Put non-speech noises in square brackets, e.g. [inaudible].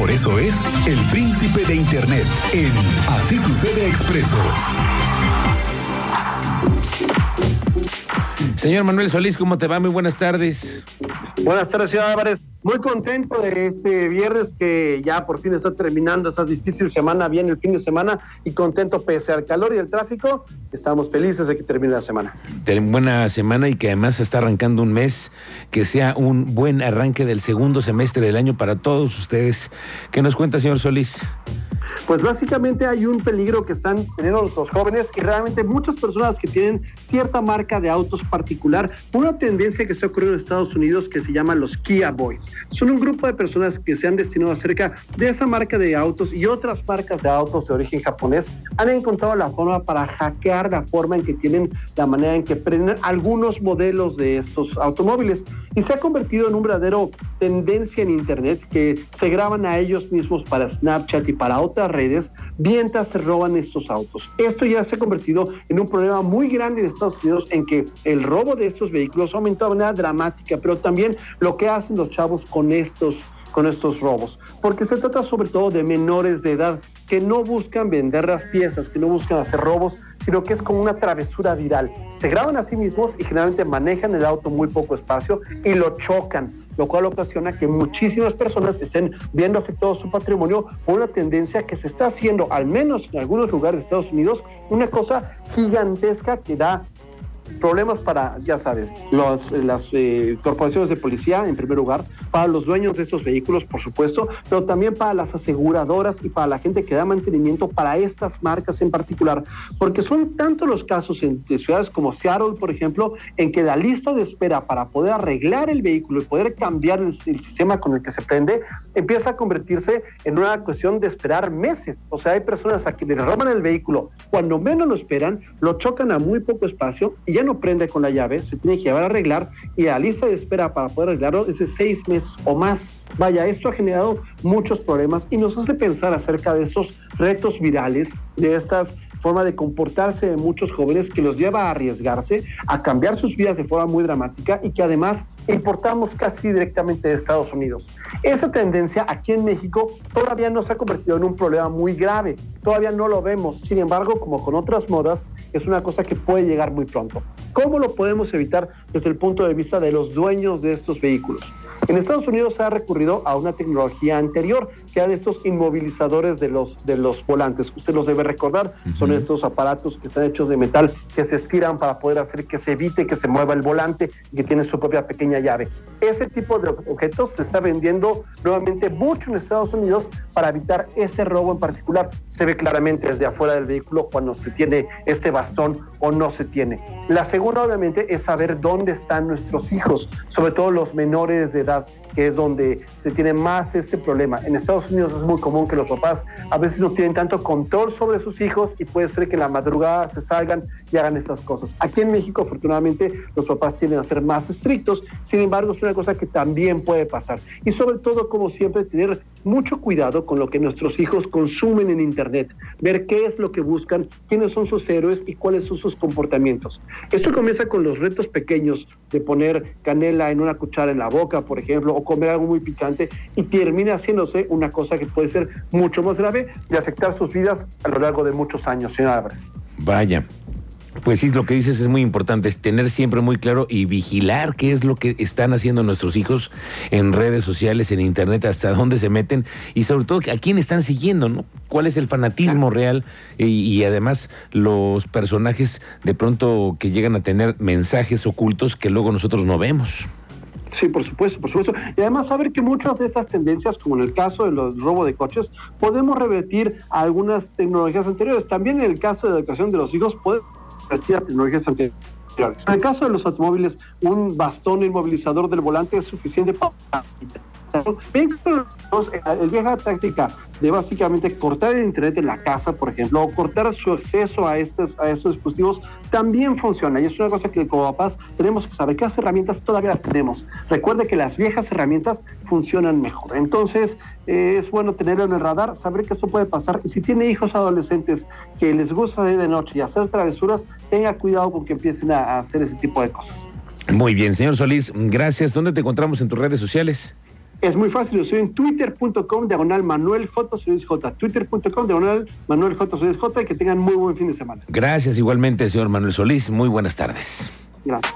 Por eso es el príncipe de Internet en Así Sucede Expreso. Señor Manuel Solís, ¿cómo te va? Muy buenas tardes. Buenas tardes, señor Álvarez. Muy contento de este viernes que ya por fin está terminando esa difícil semana, bien el fin de semana y contento pese al calor y el tráfico. Estamos felices de que termine la semana. Buena semana y que además está arrancando un mes, que sea un buen arranque del segundo semestre del año para todos ustedes. ¿Qué nos cuenta, señor Solís? Pues básicamente hay un peligro que están teniendo los jóvenes y realmente muchas personas que tienen cierta marca de autos particular, una tendencia que está ocurriendo en Estados Unidos que se llama los Kia Boys. Son un grupo de personas que se han destinado acerca de esa marca de autos y otras marcas de autos de origen japonés. Han encontrado la forma para hackear la forma en que tienen, la manera en que prenden algunos modelos de estos automóviles. Y se ha convertido en un verdadero tendencia en Internet que se graban a ellos mismos para Snapchat y para otras redes mientras se roban estos autos. Esto ya se ha convertido en un problema muy grande en Estados Unidos en que el robo de estos vehículos ha aumentado de manera dramática, pero también lo que hacen los chavos con estos con estos robos, porque se trata sobre todo de menores de edad que no buscan vender las piezas, que no buscan hacer robos, sino que es como una travesura viral. Se graban a sí mismos y generalmente manejan el auto muy poco espacio y lo chocan, lo cual ocasiona que muchísimas personas estén viendo afectado su patrimonio por una tendencia que se está haciendo, al menos en algunos lugares de Estados Unidos, una cosa gigantesca que da problemas para, ya sabes, los, las eh, corporaciones de policía, en primer lugar, para los dueños de estos vehículos, por supuesto, pero también para las aseguradoras y para la gente que da mantenimiento para estas marcas en particular, porque son tantos los casos en ciudades como Seattle, por ejemplo, en que la lista de espera para poder arreglar el vehículo y poder cambiar el, sistema con el que se prende empieza a convertirse en una cuestión de esperar meses. O sea, hay personas a quienes roban el vehículo cuando menos lo esperan, lo chocan a muy poco espacio y ya no prende con la llave, se tiene que llevar a arreglar y la lista de espera para poder arreglarlo es de seis meses o más. Vaya, esto ha generado muchos problemas y nos hace pensar acerca de esos retos virales, de estas forma de comportarse de muchos jóvenes que los lleva a arriesgarse, a cambiar sus vidas de forma muy dramática y que además importamos casi directamente de Estados Unidos. Esa tendencia aquí en México todavía no se ha convertido en un problema muy grave, todavía no lo vemos, sin embargo, como con otras modas, es una cosa que puede llegar muy pronto. ¿Cómo lo podemos evitar desde el punto de vista de los dueños de estos vehículos? En Estados Unidos se ha recurrido a una tecnología anterior, que eran estos inmovilizadores de los, de los volantes. Usted los debe recordar, son estos aparatos que están hechos de metal que se estiran para poder hacer que se evite que se mueva el volante y que tiene su propia pequeña llave. Ese tipo de objetos se está vendiendo nuevamente mucho en Estados Unidos para evitar ese robo en particular. Se ve claramente desde afuera del vehículo cuando se tiene este bastón o no se tiene. La segunda, obviamente, es saber dónde están nuestros hijos, sobre todo los menores de edad que es donde se tiene más este problema. En Estados Unidos es muy común que los papás a veces no tienen tanto control sobre sus hijos y puede ser que en la madrugada se salgan y hagan estas cosas. Aquí en México, afortunadamente, los papás tienden a ser más estrictos, sin embargo, es una cosa que también puede pasar. Y sobre todo, como siempre, tener mucho cuidado con lo que nuestros hijos consumen en Internet, ver qué es lo que buscan, quiénes son sus héroes y cuáles son sus comportamientos. Esto comienza con los retos pequeños de poner canela en una cuchara en la boca, por ejemplo, o comer algo muy picante y termina haciéndose una cosa que puede ser mucho más grave y afectar sus vidas a lo largo de muchos años, señor Álvarez. Vaya, pues sí, lo que dices es muy importante, es tener siempre muy claro y vigilar qué es lo que están haciendo nuestros hijos en redes sociales, en internet, hasta [laughs] dónde se meten y sobre todo a quién están siguiendo, ¿no? ¿Cuál es el fanatismo real y, y además los personajes de pronto que llegan a tener mensajes ocultos que luego nosotros no vemos? Sí, por supuesto, por supuesto. Y además saber que muchas de esas tendencias, como en el caso de los robos de coches, podemos revertir algunas tecnologías anteriores. También en el caso de la educación de los hijos, podemos En el caso de los automóviles, un bastón inmovilizador del volante es suficiente para... Bien, el vieja táctica de básicamente cortar el internet en la casa, por ejemplo, o cortar su acceso a estos, a estos dispositivos, también funciona. Y es una cosa que como papás tenemos que saber qué herramientas todavía las tenemos. Recuerde que las viejas herramientas funcionan mejor. Entonces, eh, es bueno tenerlo en el radar, saber que eso puede pasar. Y si tiene hijos adolescentes que les gusta ir de noche y hacer travesuras, tenga cuidado con que empiecen a hacer ese tipo de cosas. Muy bien, señor Solís, gracias. ¿Dónde te encontramos en tus redes sociales? Es muy fácil, lo soy en twitter.com diagonal Manuel J. J. Twitter.com diagonal Manuel J. J. Y que tengan muy buen fin de semana. Gracias igualmente, señor Manuel Solís. Muy buenas tardes. Gracias.